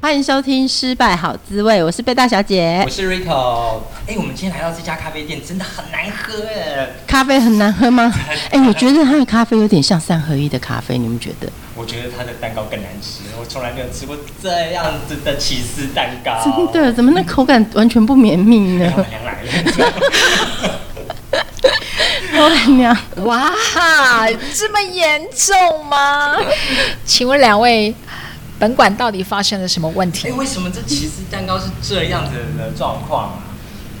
欢迎收听《失败好滋味》，我是贝大小姐，我是 Rico。哎，我们今天来到这家咖啡店，真的很难喝哎！咖啡很难喝吗？哎，我觉得它的咖啡有点像三合一的咖啡，你们觉得？我觉得它的蛋糕更难吃，我从来没有吃过这样子的起司蛋糕。真的？怎么那口感完全不绵密呢？老板娘来了。老板娘，哇，这么严重吗？请问两位？本馆到底发生了什么问题？哎，为什么这起司蛋糕是这样子的状况啊？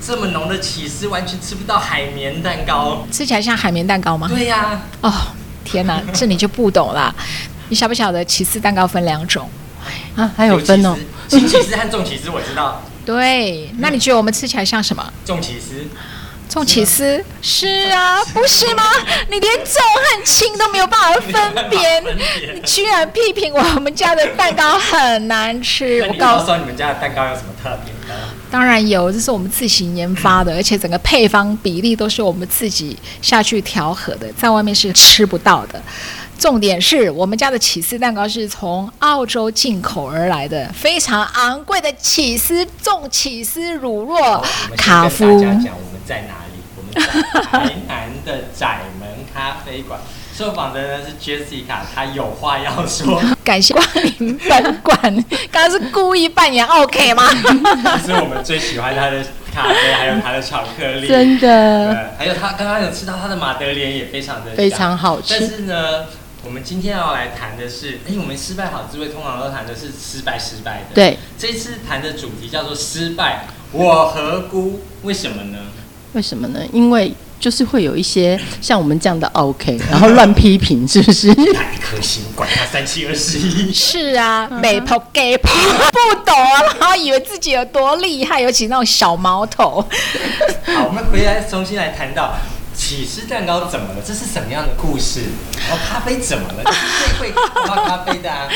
这么浓的起司，完全吃不到海绵蛋糕，吃起来像海绵蛋糕吗？对呀、啊。哦，天哪，这你就不懂了。你晓不晓得起司蛋糕分两种？啊，还有分哦。轻起司和重起司我知道。对，那你觉得我们吃起来像什么？重起司。重起司是啊，不是吗？你连重和轻都没有办法分辨，你居然批评我们家的蛋糕很难吃。我告诉你们家的蛋糕有什么特别呢？当然有，这是我们自行研发的，而且整个配方比例都是我们自己下去调和的，在外面是吃不到的。重点是我们家的起司蛋糕是从澳洲进口而来的，非常昂贵的起司重起司乳酪卡夫。我们先跟大家讲我们在哪里。在台南的窄门咖啡馆，受访的呢是 Jessica，她有话要说。感谢光临本馆，刚刚是故意扮演 OK 吗？这是我们最喜欢他的咖啡，还有他的巧克力，真的。还有他刚刚有吃到他的马德莲，也非常的非常好吃。但是呢，我们今天要来谈的是，哎，我们失败好滋味，通常都谈的是失败失败的。对，这次谈的主题叫做失败，我何辜？为什么呢？为什么呢？因为就是会有一些像我们这样的 OK，然后乱批评，是不是？一颗星，管他三七二十一。是啊，美婆 gay 婆不懂啊，然后以为自己有多厉害，尤其那种小毛头。好，我们回来重新来谈到起司蛋糕怎么了？这是什么样的故事？然后咖啡怎么了？最会泡咖啡的啊？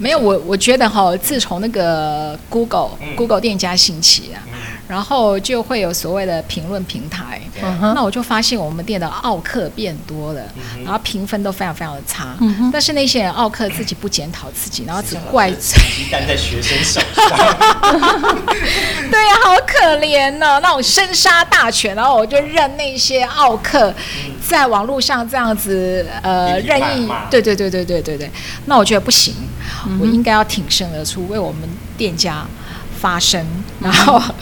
没有，我我觉得哈，自从那个 Google、嗯、Google 店家兴起啊。然后就会有所谓的评论平台，那我就发现我们店的奥客变多了，然后评分都非常非常的差。但是那些人奥客自己不检讨自己，然后只怪成绩单在学生手上。对呀，好可怜哦，那种生杀大权，然后我就任那些奥客在网络上这样子呃任意，对对对对对对对。那我觉得不行，我应该要挺身而出，为我们店家发声，然后。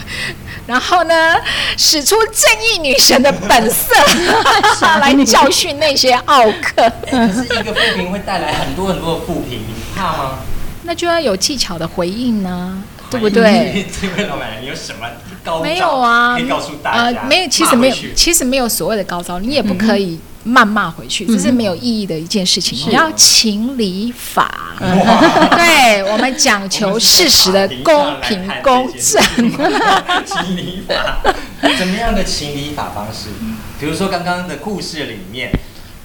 然后呢，使出正义女神的本色，来教训那些奥克。可是一个负评会带来很多很多的负评，你怕吗？那就要有技巧的回应呢，对不对？这位老板，你有什么高招？没有啊，可以告诉大家。呃，没有，其实没有，其实没有所谓的高招，你也不可以。谩骂回去，这是没有意义的一件事情。你、嗯、要情理法，对我们讲求事实的公平公正。情理法，怎么样的情理法方式？比如说刚刚的故事里面，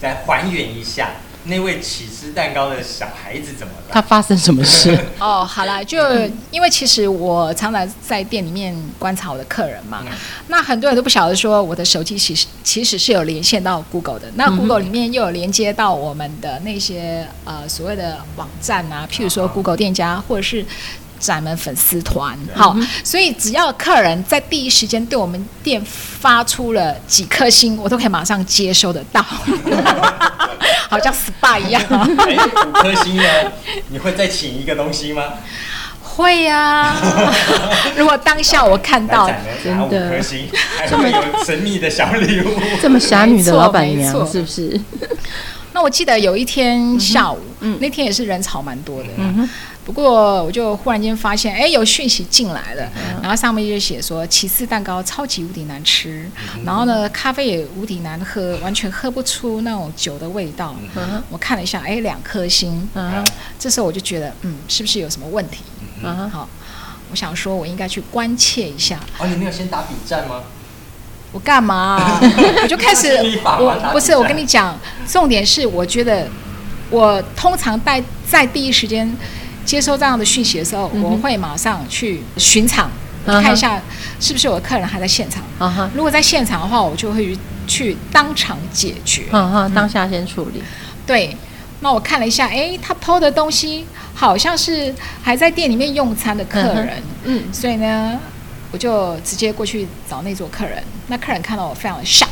再还原一下。那位起司蛋糕的小孩子怎么了？他发生什么事？哦，好了，就因为其实我常常在店里面观察我的客人嘛，嗯、那很多人都不晓得说我的手机其实其实是有连线到 Google 的，那 Google 里面又有连接到我们的那些呃所谓的网站啊，譬如说 Google 店家或者是。咱们粉丝团好，所以只要客人在第一时间对我们店发出了几颗星，我都可以马上接收得到，好像 SPA 一样。哎，五颗星呢？你会再请一个东西吗？会呀、啊。如果当下我看到真的五颗星，还会有神秘的小礼物，这么侠女的老板娘是不是？那我记得有一天下午，嗯、那天也是人潮蛮多的。嗯不过我就忽然间发现，哎，有讯息进来了，然后上面就写说起司蛋糕超级无敌难吃，然后呢，咖啡也无敌难喝，完全喝不出那种酒的味道。我看了一下，哎，两颗星。这时候我就觉得，嗯，是不是有什么问题？好，我想说我应该去关切一下。哦，你没有先打比战吗？我干嘛、啊？我就开始，我不是我跟你讲，重点是我觉得我通常在在第一时间接收这样的讯息的时候，嗯、我会马上去巡场、嗯、看一下是不是我的客人还在现场。嗯、如果在现场的话，我就会去当场解决。嗯哼，当下先处理。对，那我看了一下，哎，他 PO 的东西好像是还在店里面用餐的客人，嗯，嗯，所以呢。我就直接过去找那桌客人，那客人看到我非常的 shock，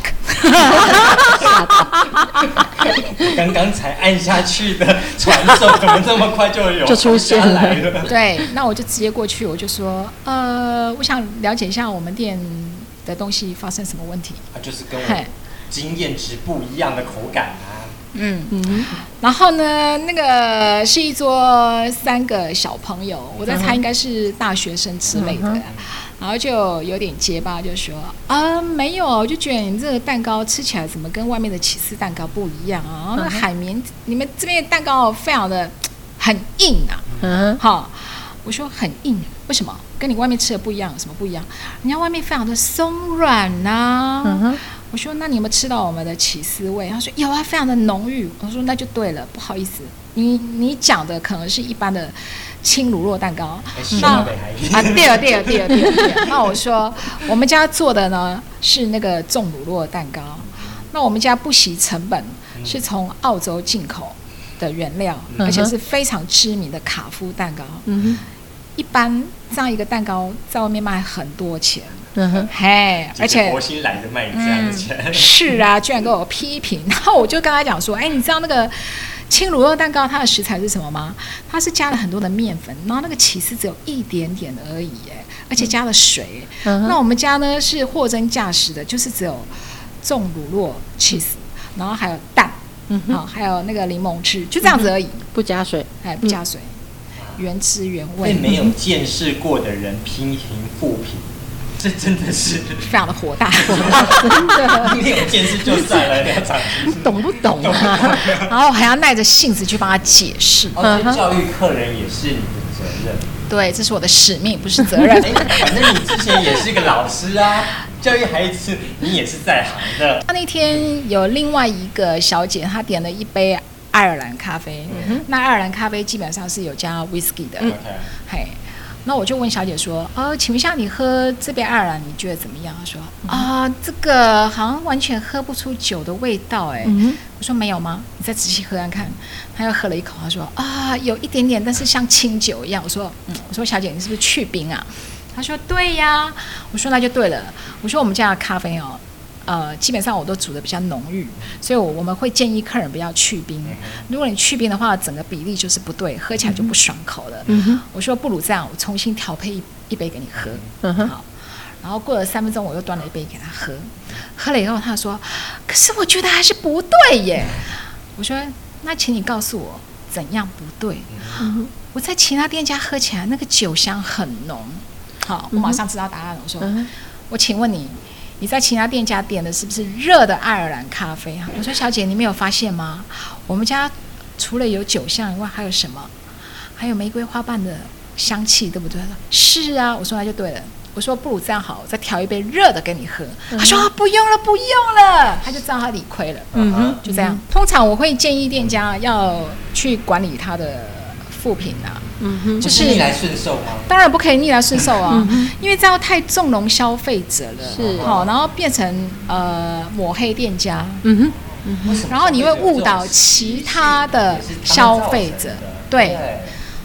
刚刚才按下去的传送怎么这么快就有就出现了？对，那我就直接过去，我就说，呃，我想了解一下我们店的东西发生什么问题。啊，就是跟我经验值不一样的口感啊。嗯嗯。然后呢，那个是一桌三个小朋友，我在猜应该是大学生之类的。嗯然后就有点结巴，就说啊，没有，我就觉得你这个蛋糕吃起来怎么跟外面的起司蛋糕不一样啊？那海绵，你们这边的蛋糕非常的很硬啊。嗯，好，我说很硬，为什么？跟你外面吃的不一样？有什么不一样？人家外面非常的松软呐、啊。嗯哼，我说那你有没有吃到我们的起司味？他说有啊，非常的浓郁。我说那就对了，不好意思，你你讲的可能是一般的。轻乳酪蛋糕，那啊，对了对了对了对了，那我说我们家做的呢是那个重乳酪蛋糕，那我们家不惜成本是从澳洲进口的原料，而且是非常知名的卡夫蛋糕。嗯，一般这样一个蛋糕在外面卖很多钱。嗯哼，嘿，而且佛心懒得卖这样的钱。是啊，居然给我批评，然后我就跟他讲说，哎，你知道那个。轻乳酪蛋糕它的食材是什么吗？它是加了很多的面粉，然后那个起司只有一点点而已，哎，而且加了水。嗯、那我们家呢是货真价实的，就是只有重乳酪起司，然后还有蛋，嗯哼，还有那个柠檬汁，就这样子而已，嗯、不加水，哎，不加水，嗯、原汁原味。被没有见识过的人批评负评。这真的是 非常的火大，真的，你有见识就算了，你懂不懂啊？然后还要耐着性子去帮他解释。哦，教育客人也是你的责任。对，这是我的使命，不是责任。反正你之前也是一个老师啊，教育孩子你也是在行的。他那天有另外一个小姐，她点了一杯爱尔兰咖啡。嗯，那爱尔兰咖啡基本上是有加 whisky 的。OK，嘿。那我就问小姐说：“哦，请问一下，你喝这杯爱尔兰，你觉得怎么样？”她说：“啊、哦，这个好像完全喝不出酒的味道。”哎，我说：“没有吗？你再仔细喝看看。”她又喝了一口，她说：“啊，有一点点，但是像清酒一样。”我说：“嗯，我说小姐，你是不是去冰啊？”她说：“对呀。”我说：“那就对了。”我说：“我们家的咖啡哦。”呃，基本上我都煮的比较浓郁，所以我我们会建议客人不要去冰。如果你去冰的话，整个比例就是不对，喝起来就不爽口了。嗯，我说不如这样，我重新调配一一杯给你喝。嗯，好。然后过了三分钟，我又端了一杯给他喝，喝了以后他说：“可是我觉得还是不对耶。”我说：“那请你告诉我怎样不对？”嗯，我在其他店家喝起来那个酒香很浓。好，我马上知道答案了。我说：“我请问你。”你在其他店家点的是不是热的爱尔兰咖啡啊？我说小姐，你没有发现吗？我们家除了有酒香以外，还有什么？还有玫瑰花瓣的香气，对不对？是啊，我说那就对了。我说不如这样好，我再调一杯热的给你喝。嗯、他说不用了，不用了，他就知道他理亏了。嗯哼，就这样。通常我会建议店家要去管理他的副品啊。嗯哼，就是逆来顺受吗？当然不可以逆来顺受啊，嗯、因为这样太纵容消费者了。是，好，然后变成呃抹黑店家。嗯哼，嗯哼，然后你会误导其他的消费者。对，对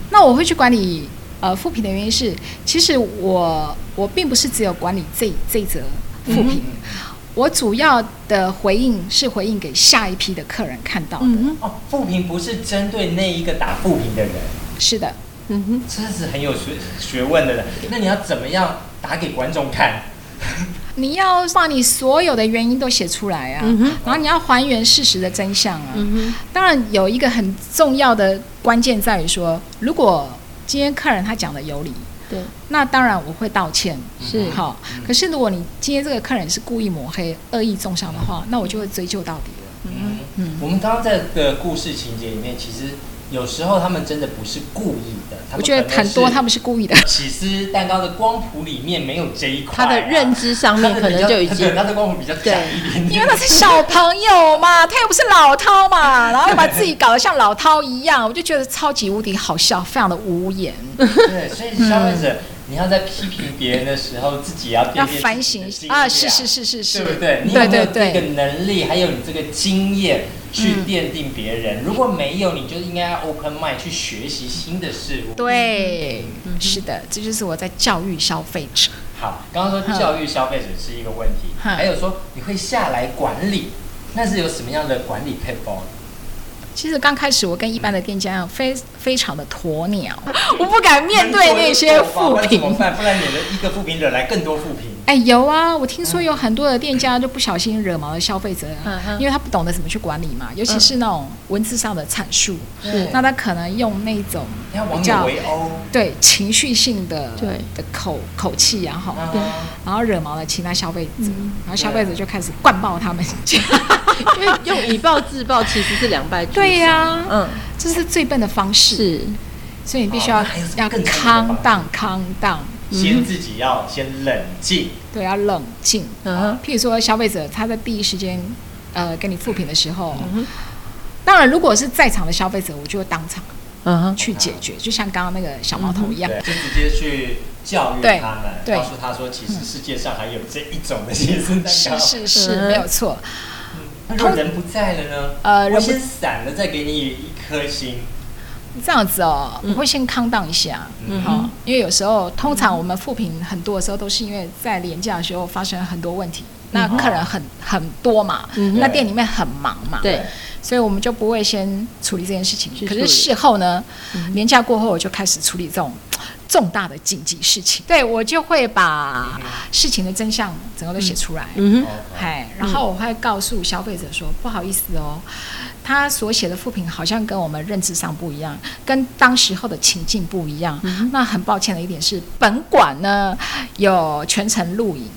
那我会去管理呃负评的原因是，其实我我并不是只有管理这这则负评，嗯、我主要的回应是回应给下一批的客人看到的。嗯、哦，负评不是针对那一个打负评的人。是的。嗯哼，这是很有学学问的人。那你要怎么样打给观众看？你要把你所有的原因都写出来啊，嗯、然后你要还原事实的真相啊。嗯、哼当然有一个很重要的关键在于说，如果今天客人他讲的有理，对，那当然我会道歉，是好。可是如果你今天这个客人是故意抹黑、恶意中伤的话，那我就会追究到底了。嗯嗯，嗯我们刚刚在的故事情节里面，其实。有时候他们真的不是故意的。我觉得很多他们是故意的。起司蛋糕的光谱里面没有这一块、啊，他的认知上面可能就已经，他的光谱比较窄一点点。因为他是小朋友嘛，他又不是老饕嘛，然后又把自己搞得像老饕一样，我就觉得超级无敌好笑，非常的无言。对，所以消费者。嗯你要在批评别人的时候，自己要要反省啊！是是是是是，对不对？你有没有这个能力，还有你这个经验去奠定别人？如果没有，你就应该要 open mind 去学习新的事物。对，是的，这就是我在教育消费者。好，刚刚说教育消费者是一个问题，还有说你会下来管理，那是有什么样的管理配方？其实刚开始我跟一般的店家一样，非非常的鸵鸟，我不敢面对那些负评。怎么办？不然你的一个负评惹来更多负评。哎，有啊，我听说有很多的店家就不小心惹毛了消费者，因为他不懂得怎么去管理嘛，尤其是那种文字上的阐述，那他可能用那种比较对情绪性的对。的口口气，然后然后惹毛了其他消费者，然后消费者就开始灌爆他们。家。因为用以暴制暴其实是两败俱伤。对呀、啊，嗯，这是最笨的方式。是，所以你必须要、哦、要 calm down，calm down，先自己要先冷静。对，要冷静。嗯哼，譬如说消费者他在第一时间呃跟你复评的时候，嗯，当然如果是在场的消费者，我就会当场嗯哼去解决，就像刚刚那个小毛头一样，就直接去教育他们，告诉他说，其实世界上还有这一种的先生蛋糕，是是是，没有错。如果人不在了呢？呃，我先散了，再给你一颗星。这样子哦，我会先 calm down 一下，嗯，好，因为有时候通常我们复评很多的时候，都是因为在连假的时候发生很多问题，那客人很很多嘛，那店里面很忙嘛，对，所以我们就不会先处理这件事情。可是事后呢，连假过后我就开始处理这种。重大的紧急事情，对，我就会把事情的真相整个都写出来，嗯哼，嗨，然后我会告诉消费者说，不好意思哦，他所写的复评好像跟我们认知上不一样，跟当时候的情境不一样。那很抱歉的一点是，本馆呢有全程录影，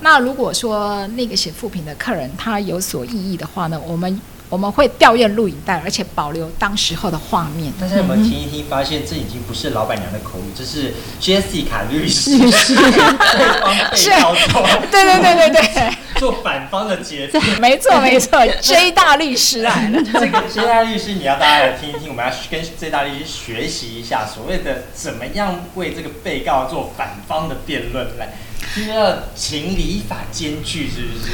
那如果说那个写复评的客人他有所异议的话呢，我们。我们会调阅录影带，而且保留当时候的画面。大家有没有听一听，发现这已经不是老板娘的口语，这是 Jessica 律师对方被告做，对对对对对，做反方的结论。没错没错，J 大律师来了。这个 J 大律师，你要大家来听一听，我们要跟 J 大律师学习一下，所谓的怎么样为这个被告做反方的辩论，来，这要情理法兼具，是不是？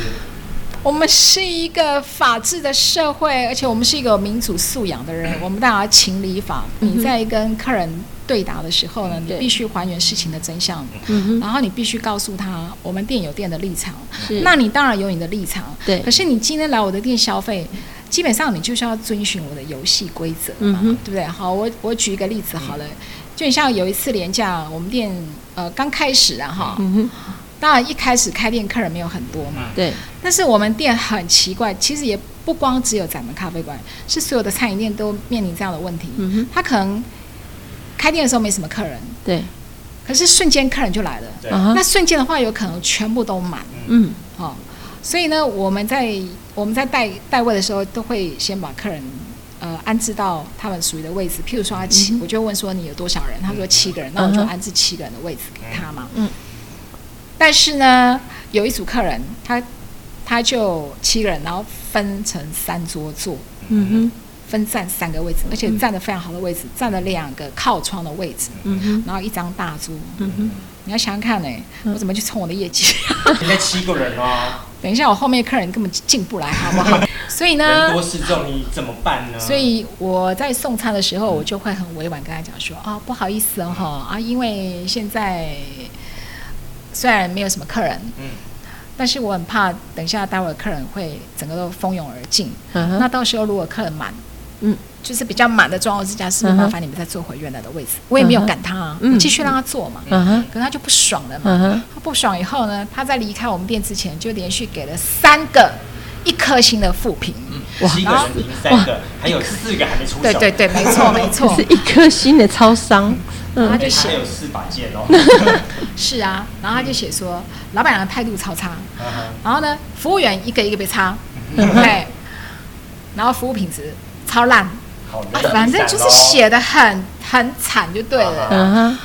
我们是一个法治的社会，而且我们是一个有民主素养的人。我们大家情理法，你在跟客人对答的时候呢，你必须还原事情的真相，然后你必须告诉他，我们店有店的立场。那你当然有你的立场，对。可是你今天来我的店消费，基本上你就是要遵循我的游戏规则嘛，对不对？好，我我举一个例子好了，就像有一次廉价，我们店呃刚开始啊哈。当然，一开始开店客人没有很多嘛。对。但是我们店很奇怪，其实也不光只有咱们咖啡馆，是所有的餐饮店都面临这样的问题。嗯哼。他可能开店的时候没什么客人。对。可是瞬间客人就来了。对。那瞬间的话，有可能全部都满。嗯。哦。所以呢，我们在我们在带带位的时候，都会先把客人呃安置到他们属于的位置。譬如说他七，我就问说你有多少人？他说七个人，那我就安置七个人的位置给他嘛。嗯。但是呢，有一组客人，他他就七个人，然后分成三桌坐，嗯哼，分占三个位置，而且占得非常好的位置，占了两个靠窗的位置，嗯哼，然后一张大桌，嗯哼，你要想想看呢，我怎么去冲我的业绩？应该七个人哦。等一下，我后面客人根本进不来，好不好？所以呢，人多势众，你怎么办呢？所以我在送餐的时候，我就会很委婉跟他讲说，啊、哦，不好意思哦，哈啊，因为现在。虽然没有什么客人，嗯，但是我很怕等一下待会儿客人会整个都蜂拥而进，嗯，那到时候如果客人满，嗯，就是比较满的状况之下，是不是麻烦你们再坐回原来的位置？我也没有赶他啊，嗯，继续让他坐嘛，嗯哼，可是他就不爽了嘛，嗯，他不爽以后呢，他在离开我们店之前就连续给了三个一颗星的负评，嗯，七个负评三个，还有四个还没出手，对对对，没错没错，是一颗星的超商。然后他就写，还有四把剑哦。是啊，然后他就写说，老板娘的态度超差。然后呢，服务员一个一个被擦，对。然后服务品质超烂。啊，反正就是写的很很惨就对了。嗯。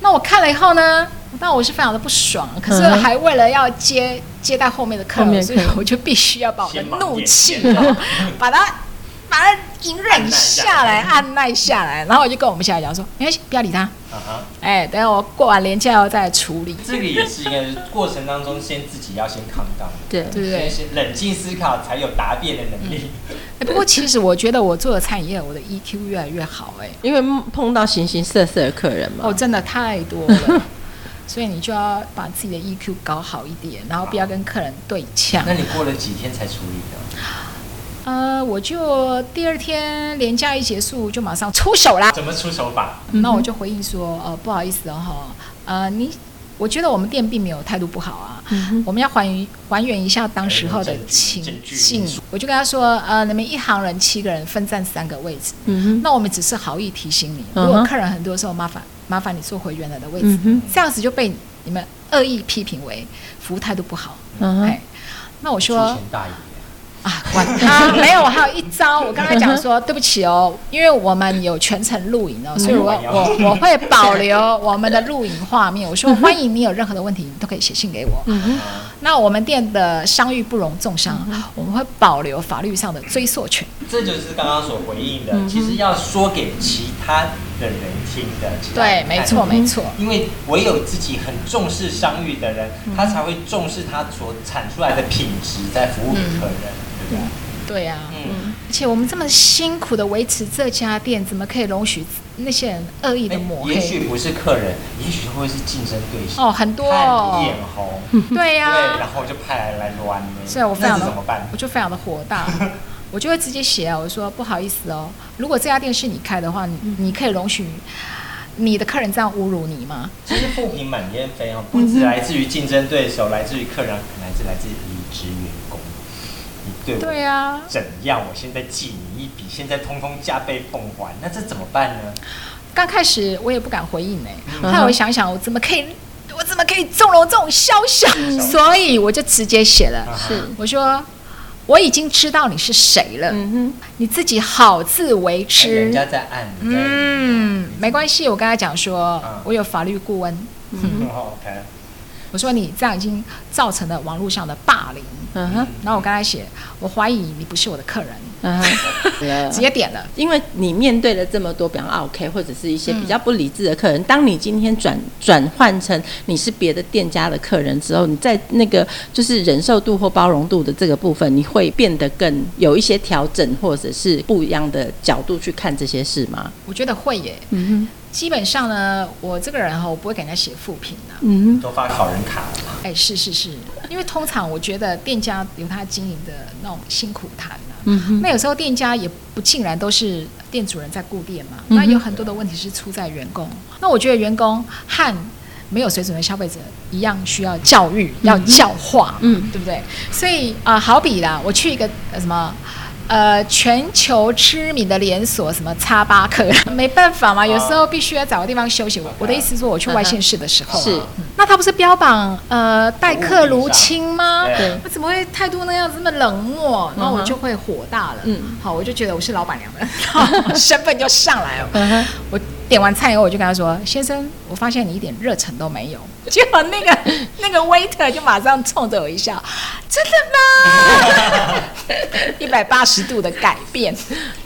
那我看了以后呢，那我是非常的不爽，可是还为了要接接待后面的客人，所以我就必须要把我的怒气 把它。把它隐忍下来，按耐下来，然后我就跟我们小孩讲说：“没关系，不要理他。Uh ”哎、huh. 欸，等下我过完年假要再处理。这个也是一个过程当中，先自己要先抗当，对对对，先冷静思考，才有答辩的能力。哎、嗯欸，不过其实我觉得我做的餐饮业，我的 EQ 越来越好、欸，哎，因为碰到形形色色的客人嘛，哦，真的太多了，所以你就要把自己的 EQ 搞好一点，然后不要跟客人对呛。那你过了几天才处理的？呃，我就第二天连假一结束就马上出手啦。怎么出手法？那我就回应说，呃，不好意思哦，哈，呃，你，我觉得我们店并没有态度不好啊，嗯、我们要还原还原一下当时候的情境。我就跟他说，呃，你们一行人七个人分占三个位置，嗯、哼那我们只是好意提醒你，如果客人很多时候麻烦麻烦你坐回原来的位置，嗯、这样子就被你们恶意批评为服务态度不好。嗯哼，那我说。啊，管他没有，我还有一招。我刚才讲说，对不起哦，因为我们有全程录影哦，所以我我我会保留我们的录影画面。我说，欢迎你有任何的问题，你都可以写信给我。嗯、那我们店的商誉不容重伤，嗯、我们会保留法律上的追溯权。这就是刚刚所回应的，嗯、其实要说给其他的人听的。对，没错没错。因为唯有自己很重视商誉的人，嗯、他才会重视他所产出来的品质，在服务客人。嗯对，对呀，嗯，而且我们这么辛苦的维持这家店，怎么可以容许那些人恶意的抹黑？也许不是客人，也许会是竞争对手。哦，很多。哦，眼红，对呀，对，然后就派来来乱。所以我非常的怎么办？我就非常的火大，我就会直接写啊，我说不好意思哦，如果这家店是你开的话，你你可以容许你的客人这样侮辱你吗？其实负评满天飞哦，不止来自于竞争对手，来自于客人，来自来自于离职员工。对，对啊，怎样？我现在记你一笔，现在通通加倍奉还，那这怎么办呢？刚开始我也不敢回应呢、欸，后来、嗯、我想想，我怎么可以，我怎么可以纵容这种肖像？嗯、所以我就直接写了，是、嗯、我说我已经知道你是谁了，嗯哼，你自己好自为之。人家在按，嗯，没关系，我跟他讲说，嗯、我有法律顾问，嗯，嗯，OK。我说你这样已经造成了网络上的霸凌，嗯哼，然后我跟他写，我怀疑你不是我的客人，嗯哼，直接点了，因为你面对了这么多，比方 OK 或者是一些比较不理智的客人，当你今天转转换成你是别的店家的客人之后，你在那个就是忍受度或包容度的这个部分，你会变得更有一些调整，或者是不一样的角度去看这些事吗？我觉得会耶，嗯哼。基本上呢，我这个人哈，我不会给人家写负评的。嗯，都发好人卡了。哎，是是是，因为通常我觉得店家有他经营的那种辛苦谈呐。嗯哼。那有时候店家也不尽然都是店主人在顾店嘛，嗯、那有很多的问题是出在员工。那我觉得员工和没有水准的消费者一样，需要教育，要教化，嗯，对不对？所以啊、呃，好比啦，我去一个呃什么。呃，全球知名的连锁什么叉巴克，没办法嘛，有时候必须要找个地方休息。我我的意思是说，我去外县市的时候，是，那他不是标榜呃待客如亲吗？对，那怎么会态度那样子那么冷漠？然后我就会火大了。嗯，好，我就觉得我是老板娘的 身份就上来了。我点完菜以后，我就跟他说：“先生，我发现你一点热忱都没有。”结果那个 那个 waiter 就马上冲着我一笑：“真的吗？” 一百八十度的改变。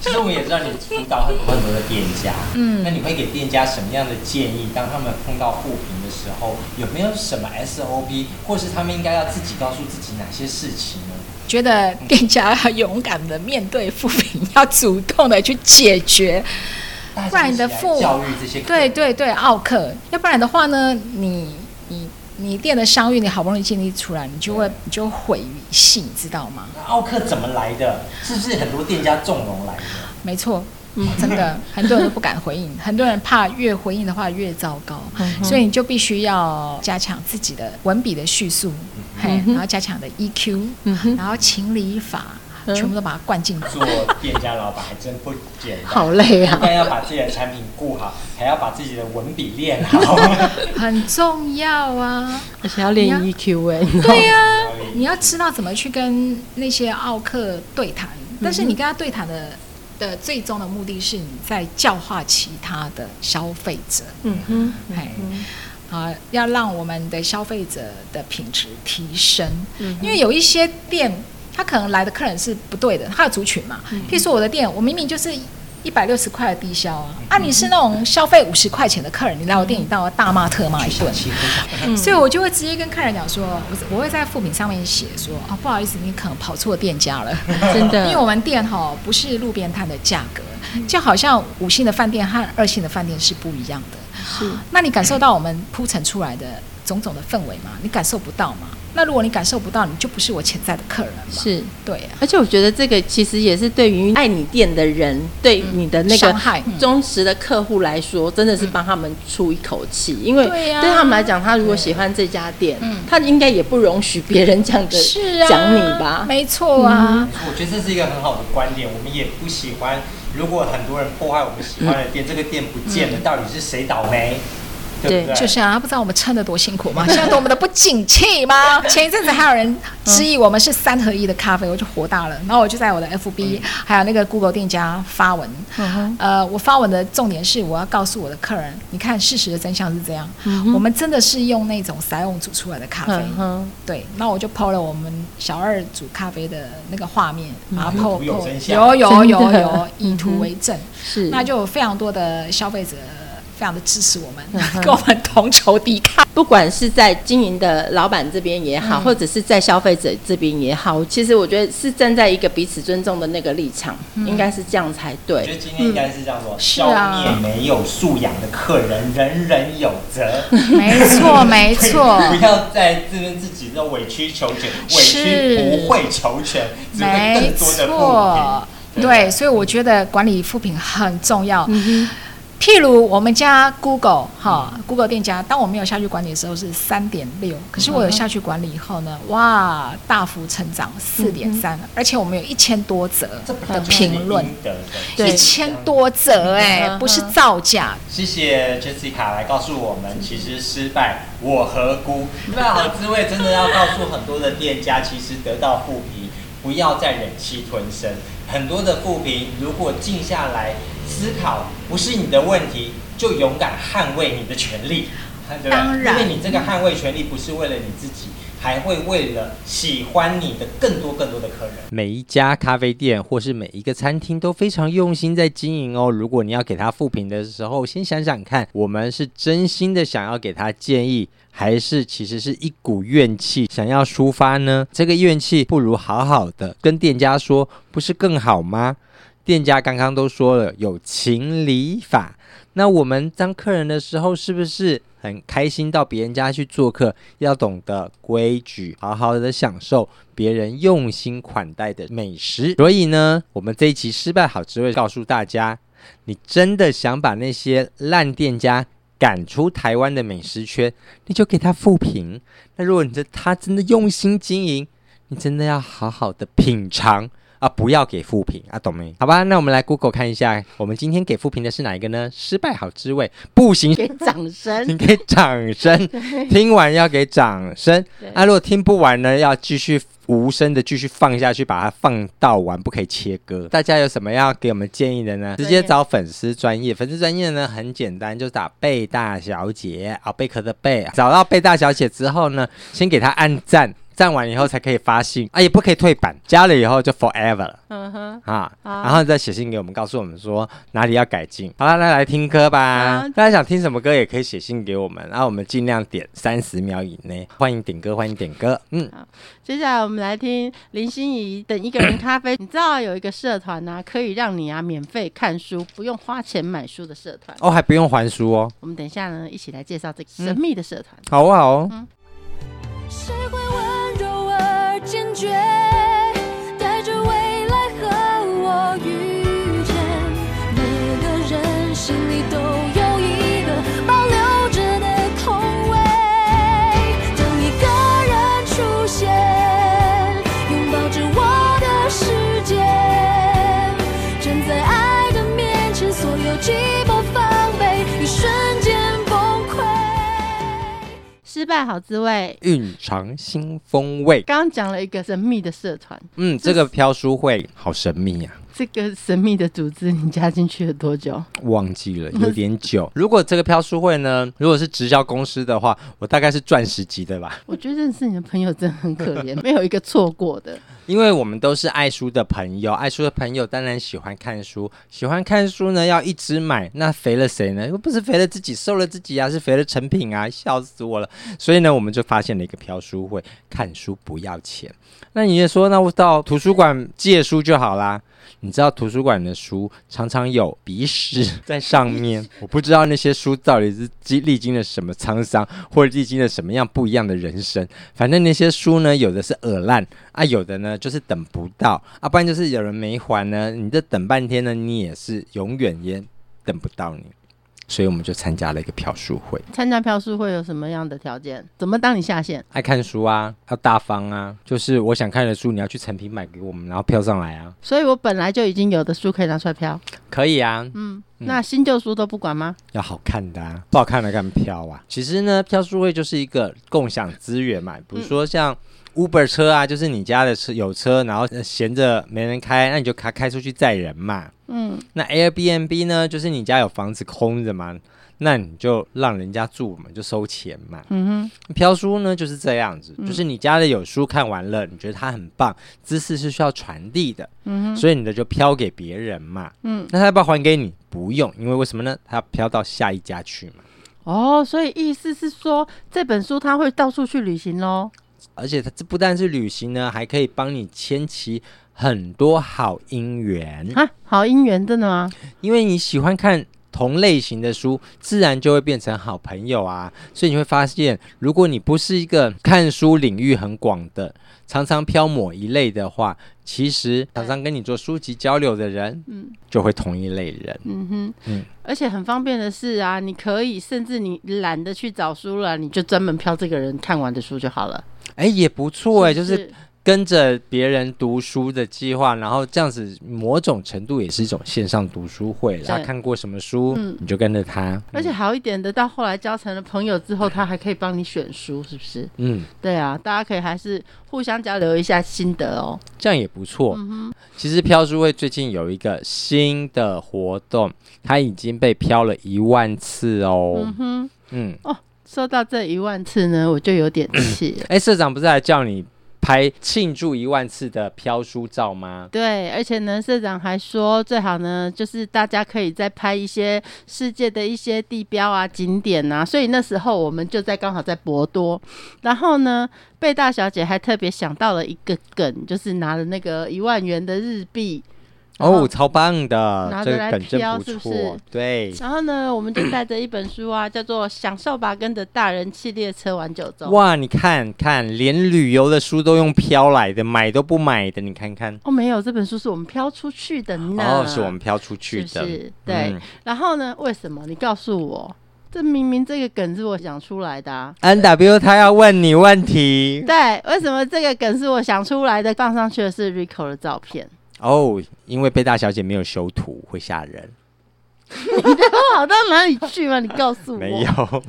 其实我们也知道你辅导很多很多的店家，嗯，那你会给店家什么样的建议？当他们碰到负评的时候，有没有什么 SOP，或是他们应该要自己告诉自己哪些事情呢？觉得店家要勇敢的面对负评，要主动的去解决。不然你的负教育这些对对对奥克，要不然的话呢，你你你店的商誉你好不容易建立出来，你就会你就毁于一夕，你知道吗？那奥克怎么来的？是不是很多店家纵容来的？没错，嗯，真的很多人都不敢回应，很多人怕越回应的话越糟糕，嗯、所以你就必须要加强自己的文笔的叙述，嗯、嘿然后加强的 EQ，、嗯、哼然后情理法。全部都把它灌进去。做店家老板还真不简单，好累啊！不但要把自己的产品顾好，还要把自己的文笔练好，很重要啊！而且要练 EQ 哎。对呀，你要知道怎么去跟那些奥客对谈，但是你跟他对谈的的最终的目的是你在教化其他的消费者。嗯哼，哎，啊，要让我们的消费者的品质提升。嗯，因为有一些店，他可能来的客人是不对的，他的族群嘛。譬如说我的店，我明明就是。一百六十块的低消啊！啊，你是那种消费五十块钱的客人，你来我店里到我大骂特骂一顿，嗯、所以我就会直接跟客人讲说，我我会在副品上面写说，啊，不好意思，你可能跑错店家了，真的，因为我们店哈不是路边摊的价格，就好像五星的饭店和二星的饭店是不一样的，是，那你感受到我们铺陈出来的种种的氛围嘛？你感受不到嘛？那如果你感受不到，你就不是我潜在的客人了。是，对啊。而且我觉得这个其实也是对于爱你店的人，对你的那个忠实的客户来说，真的是帮他们出一口气。因为对他们来讲，他如果喜欢这家店，他应该也不容许别人这样的讲你吧？没错啊。我觉得这是一个很好的观点。我们也不喜欢，如果很多人破坏我们喜欢的店，这个店不见了，到底是谁倒霉？对，就是啊，他不知道我们撑得多辛苦吗？现在多么的不景气吗？前一阵子还有人质疑我们是三合一的咖啡，我就火大了。然后我就在我的 FB 还有那个 Google 店家发文。呃，我发文的重点是我要告诉我的客人，你看事实的真相是这样，我们真的是用那种塞翁煮出来的咖啡。对，那我就 PO 了我们小二煮咖啡的那个画面，把它 PO 有有有有有 以图为证，是，那就有非常多的消费者。非常的支持我们，跟我们同仇敌忾。不管是在经营的老板这边也好，或者是在消费者这边也好，其实我觉得是站在一个彼此尊重的那个立场，应该是这样才对。我觉得今天应该是这样说：消灭没有素养的客人，人人有责。没错，没错。不要在这边自己的委曲求全，委屈不会求全，只会更多的负评。对，所以我觉得管理副品很重要。譬如我们家 Google 哈，Google 店家，当我没有下去管理的时候是三点六，可是我有下去管理以后呢，哇，大幅成长四点三，而且我们有一千多则的评论，一千多则哎，不是造假。谢谢 Jessica 来告诉我们，其实失败我何辜？失败好滋味真的要告诉很多的店家，其实得到负评，不要再忍气吞声。很多的负评，如果静下来。思考不是你的问题，就勇敢捍卫你的权利，对吧？当然，因为你这个捍卫权利不是为了你自己，还会为了喜欢你的更多更多的客人。每一家咖啡店或是每一个餐厅都非常用心在经营哦。如果你要给他复评的时候，先想想看，我们是真心的想要给他建议，还是其实是一股怨气想要抒发呢？这个怨气不如好好的跟店家说，不是更好吗？店家刚刚都说了有情理法，那我们当客人的时候，是不是很开心到别人家去做客？要懂得规矩，好好的享受别人用心款待的美食。所以呢，我们这一期失败好滋味告诉大家，你真的想把那些烂店家赶出台湾的美食圈，你就给他负评。那如果你这他真的用心经营，你真的要好好的品尝。啊！不要给负评啊，懂没？好吧，那我们来 Google 看一下，我们今天给负评的是哪一个呢？失败好滋味，不行，给掌声，请给掌声。听完要给掌声。啊、如果听不完呢？要继续无声的继续放下去，把它放到完，不可以切割。大家有什么要给我们建议的呢？直接找粉丝专业，粉丝专业呢很简单，就打贝大小姐啊，贝壳的贝。找到贝大小姐之后呢，先给她按赞。站完以后才可以发信啊，也不可以退版，加了以后就 forever 了。嗯哼，啊，然后再写信给我们，告诉我们说哪里要改进。好了，那来听歌吧。大家想听什么歌也可以写信给我们，然后我们尽量点三十秒以内。欢迎点歌，欢迎点歌。嗯，好，接下来我们来听林心怡等一个人咖啡。你知道有一个社团呢，可以让你啊免费看书，不用花钱买书的社团哦，还不用还书哦。我们等一下呢，一起来介绍这个神秘的社团。好不好？嗯。坚决带着未来和我遇见，每个人心里都失败好滋味，蕴藏新风味。刚刚讲了一个神秘的社团，嗯，这个飘书会好神秘呀、啊。这个神秘的组织，你加进去了多久？忘记了，有点久。如果这个飘书会呢，如果是直销公司的话，我大概是钻石级的吧。我觉得认识你的朋友真的很可怜，没有一个错过的。因为我们都是爱书的朋友，爱书的朋友当然喜欢看书，喜欢看书呢要一直买，那肥了谁呢？又不是肥了自己，瘦了自己啊，是肥了成品啊，笑死我了。所以呢，我们就发现了一个飘书会，看书不要钱。那你也说，那我到图书馆借书就好啦。你知道图书馆的书常常有鼻屎 在上面，我不知道那些书到底是经历经了什么沧桑，或者历经了什么样不一样的人生。反正那些书呢，有的是耳烂啊，有的呢就是等不到啊，不然就是有人没还呢。你这等半天呢，你也是永远也等不到你。所以我们就参加了一个票书会。参加票书会有什么样的条件？怎么当你下线？爱看书啊，要大方啊，就是我想看的书，你要去成品买给我们，然后飘上来啊。所以我本来就已经有的书可以拿出来飘。可以啊，嗯，那新旧书都不管吗？要好看的啊，不好看的干嘛飘啊？其实呢，飘书会就是一个共享资源嘛，比如说像。Uber 车啊，就是你家的车有车，然后闲着没人开，那你就开开出去载人嘛。嗯，那 Airbnb 呢，就是你家有房子空着嘛，那你就让人家住嘛，就收钱嘛。嗯哼，飘书呢就是这样子，就是你家的有书看完了，你觉得它很棒，知识是需要传递的，嗯哼，所以你的就飘给别人嘛。嗯，那他要不要还给你？不用，因为为什么呢？他要飘到下一家去嘛。哦，所以意思是说这本书他会到处去旅行喽。而且它这不但是旅行呢，还可以帮你牵起很多好姻缘啊！好姻缘真的吗？因为你喜欢看同类型的书，自然就会变成好朋友啊。所以你会发现，如果你不是一个看书领域很广的，常常飘某一类的话，其实常常跟你做书籍交流的人，嗯，就会同一类人，嗯哼，嗯，而且很方便的是啊，你可以甚至你懒得去找书了，你就专门飘这个人看完的书就好了。哎，也不错哎，就是。跟着别人读书的计划，然后这样子，某种程度也是一种线上读书会。他看过什么书，嗯、你就跟着他。嗯、而且好一点的，到后来交成了朋友之后，他还可以帮你选书，是不是？嗯，对啊，大家可以还是互相交流一下心得哦，这样也不错。嗯、其实飘书会最近有一个新的活动，它已经被飘了一万次哦。嗯哼，嗯哦，说到这一万次呢，我就有点气了。哎，社长不是还叫你？拍庆祝一万次的飘书照吗？对，而且呢，社长还说最好呢，就是大家可以再拍一些世界的一些地标啊、景点啊。所以那时候我们就在刚好在博多，然后呢，贝大小姐还特别想到了一个梗，就是拿了那个一万元的日币。哦，超棒的，拿着来飘，是不是？对。然后呢，我们就带着一本书啊，叫做《享受吧，跟着大人气列车玩九州》。哇，你看看，连旅游的书都用飘来的，买都不买的，你看看。哦，没有，这本书是我们飘出去的呢。哦，是我们飘出去的。是，是，对。嗯、然后呢，为什么？你告诉我，这明明这个梗是我想出来的、啊。N W 他要问你问题。对，为什么这个梗是我想出来的？放上去的是 Rico 的照片。哦，oh, 因为贝大小姐没有修图，会吓人。你都好到哪里去吗？你告诉我。没有，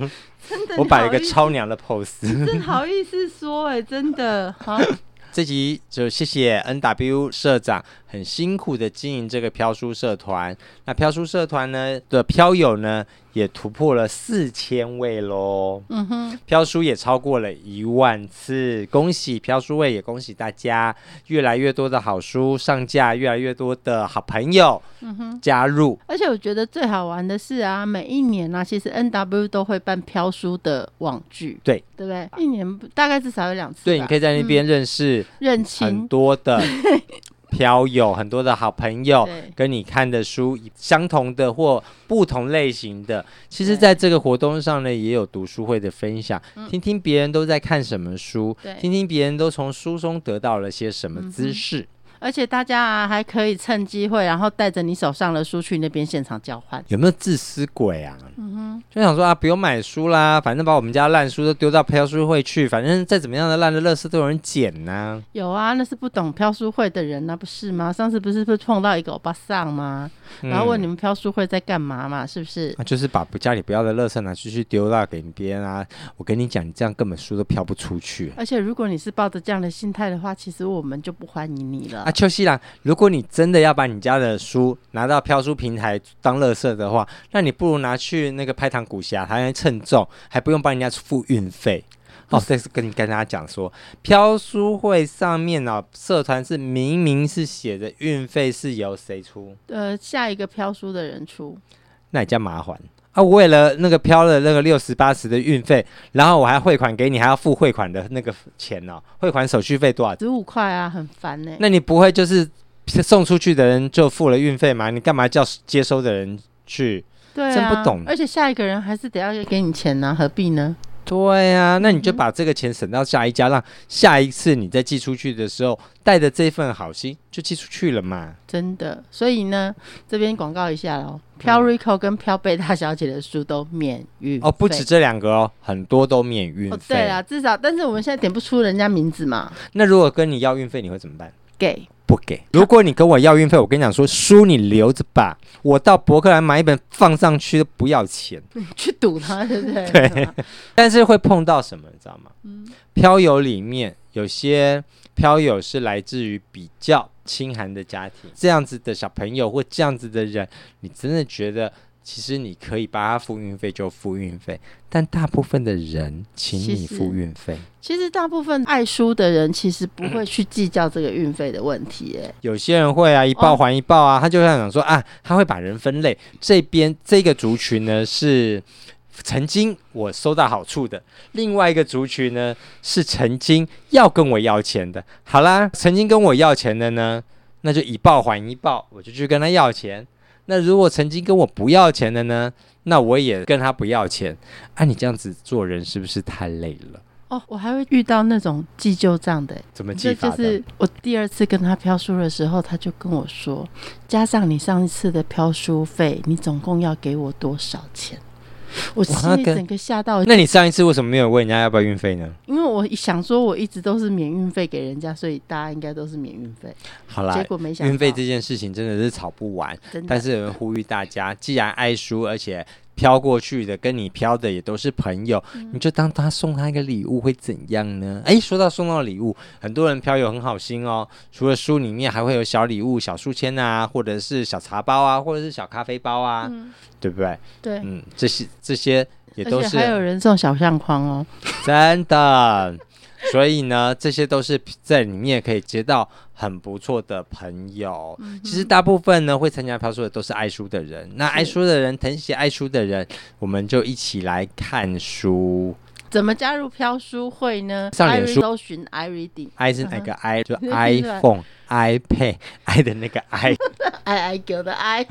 真的，我摆了一个超娘的 pose。真好意思说哎、欸，真的好。这集就谢谢 NW 社长很辛苦的经营这个飘书社团。那飘书社团呢的飘友呢，也突破了四千位喽。嗯哼，飘书也超过了一万次，恭喜飘书位，也恭喜大家，越来越多的好书上架，越来越多的好朋友嗯哼加入。而且我觉得最好玩的是啊，每一年呢、啊，其实 NW 都会办飘书的网剧，对对不对？一年大概至少有两次。对，你可以在那边认识认清很多的。飘友很多的好朋友，跟你看的书相同的或不同类型的，其实在这个活动上呢，也有读书会的分享，听听别人都在看什么书，听听别人都从书中得到了些什么知识。而且大家啊，还可以趁机会，然后带着你手上的书去那边现场交换。有没有自私鬼啊？嗯哼，就想说啊，不用买书啦，反正把我们家烂书都丢到飘书会去，反正再怎么样的烂的垃圾都有人捡呢、啊。有啊，那是不懂飘书会的人那、啊、不是吗？上次不是不是碰到一个欧巴桑吗？嗯、然后问你们飘书会在干嘛嘛？是不是？啊、就是把家里不要的垃圾拿出去丢到给别人啊。我跟你讲，你这样根本书都飘不出去。而且如果你是抱着这样的心态的话，其实我们就不欢迎你了。啊，秋西郎，如果你真的要把你家的书拿到飘书平台当垃圾的话，那你不如拿去那个拍糖古侠，还能称重，还不用帮人家付运费。哦，这是跟你跟大家讲说，飘书会上面呢、哦，社团是明明是写着运费是由谁出？呃，下一个飘书的人出，那也叫麻烦啊！我为了那个飘了那个六十八十的运费，然后我还汇款给你，还要付汇款的那个钱哦，汇款手续费多少？十五块啊，很烦呢。那你不会就是送出去的人就付了运费吗？你干嘛叫接收的人去？对啊，真不懂。而且下一个人还是得要给你钱呢、啊，何必呢？对呀、啊，那你就把这个钱省到下一家，让下一次你再寄出去的时候，带着这份好心就寄出去了嘛。真的，所以呢，这边广告一下喽，飘 Rico 跟飘贝大小姐的书都免运哦，不止这两个哦，很多都免运费。哦、对啊，至少，但是我们现在点不出人家名字嘛。那如果跟你要运费，你会怎么办？给。不给。如果你跟我要运费，我跟你讲说，书你留着吧。我到博客来买一本放上去都不要钱，去赌他，对不对？对。但是会碰到什么，你知道吗？嗯。飘游里面有些漂友是来自于比较清寒的家庭，这样子的小朋友或这样子的人，你真的觉得？其实你可以帮他付运费就付运费，但大部分的人请你付运费。其实大部分爱书的人其实不会去计较这个运费的问题。哎，有些人会啊，一报还一报啊，哦、他就会想说啊，他会把人分类。这边这个族群呢是曾经我收到好处的，另外一个族群呢是曾经要跟我要钱的。好啦，曾经跟我要钱的呢，那就一报还一报，我就去跟他要钱。那如果曾经跟我不要钱的呢？那我也跟他不要钱。啊，你这样子做人是不是太累了？哦，我还会遇到那种记旧账的。怎么记？就是我第二次跟他飘书的时候，他就跟我说，加上你上一次的飘书费，你总共要给我多少钱？我心里整个吓到。那你上一次为什么没有问人家要不要运费呢？因为我想说，我一直都是免运费给人家，所以大家应该都是免运费。好啦，结果没想到运费这件事情真的是吵不完。但是有人呼吁大家，既然爱书，而且飘过去的跟你飘的也都是朋友，嗯、你就当他送他一个礼物会怎样呢？哎，说到送到礼物，很多人飘友很好心哦。除了书里面还会有小礼物、小书签啊，或者是小茶包啊，或者是小咖啡包啊。嗯对不对？对，嗯，这些这些也都是，还有人送小相框哦，真的。所以呢，这些都是在里面可以结到很不错的朋友。嗯、其实大部分呢会参加飘书的都是爱书的人，那爱书的人疼惜爱书的人，我们就一起来看书。怎么加入飘书会呢？上脸书搜寻 i reading，i 是哪个 i？就 iPhone、iPad、i 的那个 i，i i 狗的 i，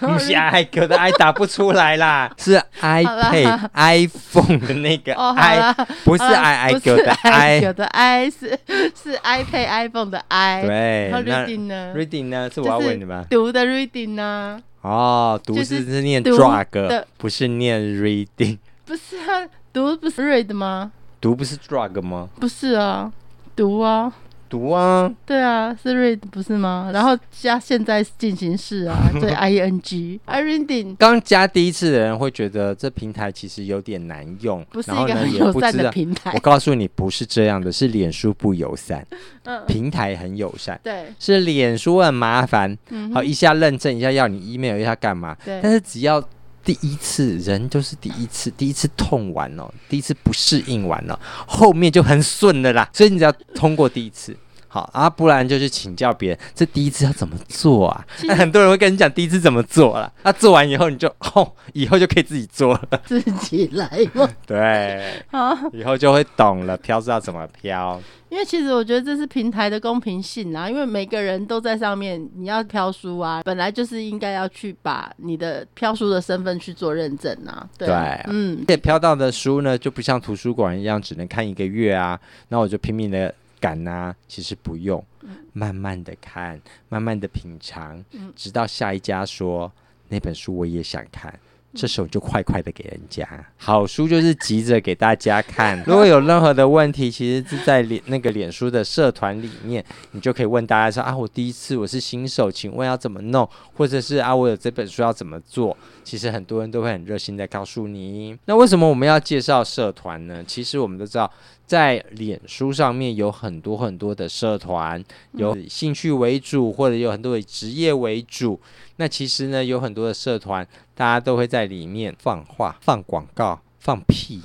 不是 i i 狗的 i 打不出来啦，是 iPad、iPhone 的那个 i，不是 i i 狗的 i，狗的 i 是是 iPad、iPhone 的 i。对，那 reading 呢？reading 呢？是我要问你们。读的 reading 呢？哦，读是是念 drug，不是念 reading。不是啊。读不是 read 吗？读不是 drug 吗？不是啊，读啊，读啊，对啊，是 read 不是吗？然后加现在进行式啊，对，i n g i reading。刚加第一次的人会觉得这平台其实有点难用，不是一个很友善的平台。我告诉你，不是这样的，是脸书不友善，嗯，平台很友善，对，是脸书很麻烦，嗯，好，一下认证一下要你 email 一下干嘛？对，但是只要。第一次人都是第一次，第一次痛完了，第一次不适应完了，后面就很顺的啦。所以你只要通过第一次，好啊，不然就去请教别人，这第一次要怎么做啊？那很多人会跟你讲第一次怎么做了，那、啊、做完以后你就 哦，以后就可以自己做了，自己来嘛。对，好，以后就会懂了，飘是要怎么飘。因为其实我觉得这是平台的公平性啊，因为每个人都在上面，你要飘书啊，本来就是应该要去把你的飘书的身份去做认证啊。对，对嗯，而且飘到的书呢，就不像图书馆一样只能看一个月啊，那我就拼命的赶啊，其实不用，慢慢的看，慢慢的品尝，直到下一家说那本书我也想看。这时候就快快的给人家，好书就是急着给大家看。如果有任何的问题，其实是在脸那个脸书的社团里面，你就可以问大家说啊，我第一次我是新手，请问要怎么弄？或者是啊，我有这本书要怎么做？其实很多人都会很热心的告诉你。那为什么我们要介绍社团呢？其实我们都知道，在脸书上面有很多很多的社团，有兴趣为主，或者有很多的职业为主。那其实呢，有很多的社团，大家都会在里面放话、放广告、放屁，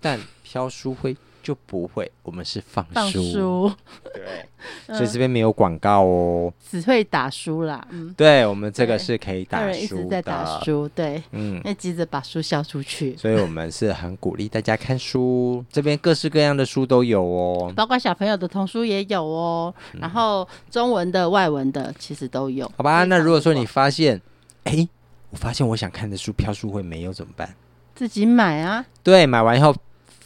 但飘书会。就不会，我们是放书，放书。对，所以这边没有广告哦，只会打书啦。嗯，对，我们这个是可以打书的，一直在打书，对，嗯，要急着把书销出去，所以我们是很鼓励大家看书，这边各式各样的书都有哦，包括小朋友的童书也有哦，然后中文的、外文的其实都有。好吧，那如果说你发现，哎，我发现我想看的书票数会没有怎么办？自己买啊，对，买完以后。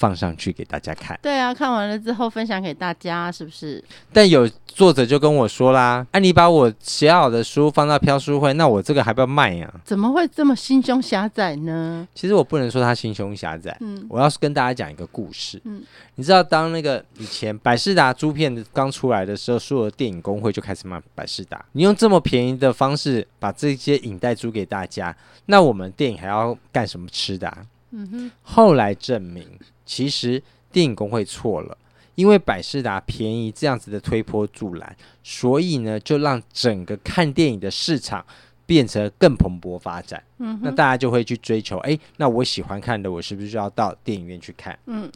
放上去给大家看。对啊，看完了之后分享给大家，是不是？但有作者就跟我说啦：“哎、啊，你把我写好的书放到飘书会，那我这个还不要卖呀、啊？”怎么会这么心胸狭窄呢？其实我不能说他心胸狭窄。嗯，我要是跟大家讲一个故事。嗯，你知道当那个以前百事达租片刚出来的时候，所有的电影工会就开始卖百事达：“你用这么便宜的方式把这些影带租给大家，那我们电影还要干什么吃的、啊？”嗯哼。后来证明。其实电影工会错了，因为百事达便宜这样子的推波助澜，所以呢，就让整个看电影的市场变成更蓬勃发展。嗯，那大家就会去追求，哎，那我喜欢看的，我是不是就要到电影院去看？嗯，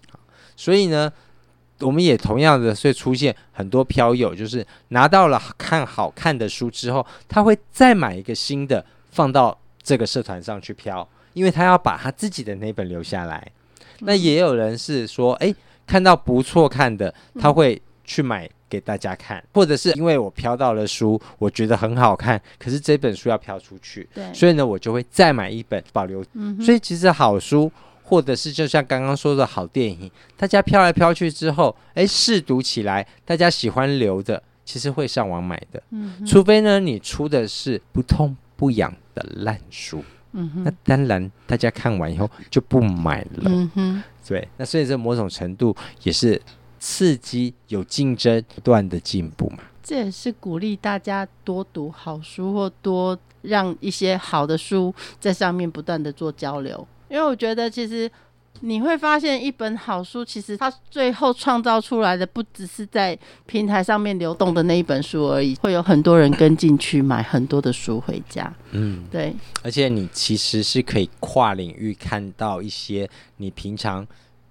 所以呢，我们也同样的，所以出现很多飘友，就是拿到了看好看的书之后，他会再买一个新的放到这个社团上去飘，因为他要把他自己的那本留下来。那也有人是说，哎，看到不错看的，他会去买给大家看，嗯、或者是因为我飘到了书，我觉得很好看，可是这本书要飘出去，对，所以呢，我就会再买一本保留。嗯、所以其实好书，或者是就像刚刚说的好电影，大家飘来飘去之后，哎，试读起来，大家喜欢留的，其实会上网买的。嗯，除非呢，你出的是不痛不痒的烂书。嗯哼，那当然，大家看完以后就不买了。嗯哼，对，那所以这某种程度也是刺激有竞争、不断的进步嘛。这也是鼓励大家多读好书，或多让一些好的书在上面不断的做交流。因为我觉得其实。你会发现，一本好书其实它最后创造出来的，不只是在平台上面流动的那一本书而已，会有很多人跟进去买很多的书回家。嗯，对。而且你其实是可以跨领域看到一些你平常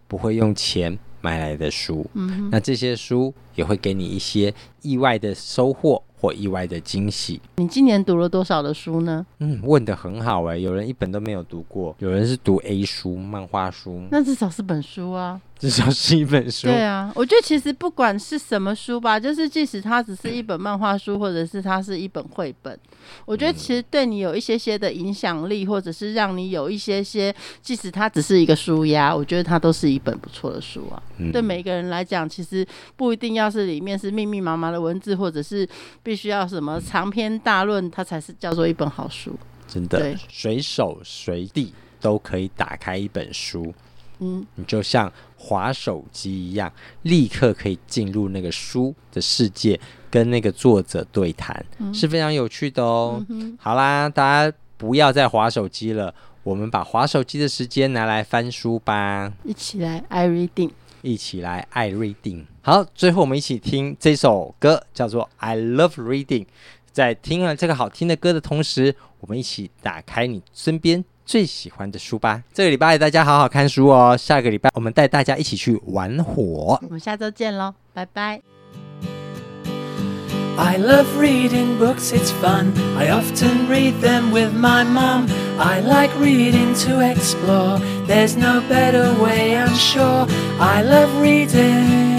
不会用钱买来的书。嗯，那这些书也会给你一些意外的收获。或意外的惊喜。你今年读了多少的书呢？嗯，问的很好哎、欸。有人一本都没有读过，有人是读 A 书、漫画书，那至少是本书啊。至少是一本书。对啊，我觉得其实不管是什么书吧，就是即使它只是一本漫画书，或者是它是一本绘本，我觉得其实对你有一些些的影响力，或者是让你有一些些，即使它只是一个书压，我觉得它都是一本不错的书啊。嗯、对每一个人来讲，其实不一定要是里面是密密麻麻的文字，或者是必须要什么长篇大论，它才是叫做一本好书。真的，随手随地都可以打开一本书。嗯，你就像滑手机一样，立刻可以进入那个书的世界，跟那个作者对谈，嗯、是非常有趣的哦。嗯、好啦，大家不要再滑手机了，我们把滑手机的时间拿来翻书吧。一起来爱 reading，一起来爱 reading。好，最后我们一起听这首歌，叫做《I Love Reading》。在听了这个好听的歌的同时，我们一起打开你身边。最喜欢的书吧。这个礼拜大家好好看书哦。下个礼拜我们带大家一起去玩火。我们下周见喽，拜拜。I love reading books, it's fun. I often read them with my mom. I like reading to explore. There's no better way, I'm sure. I love reading.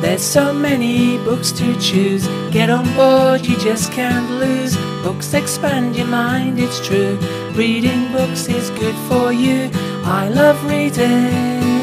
There's so many books to choose. Get on board, you just can't lose. Books expand your mind, it's true. Reading books is good for you. I love reading.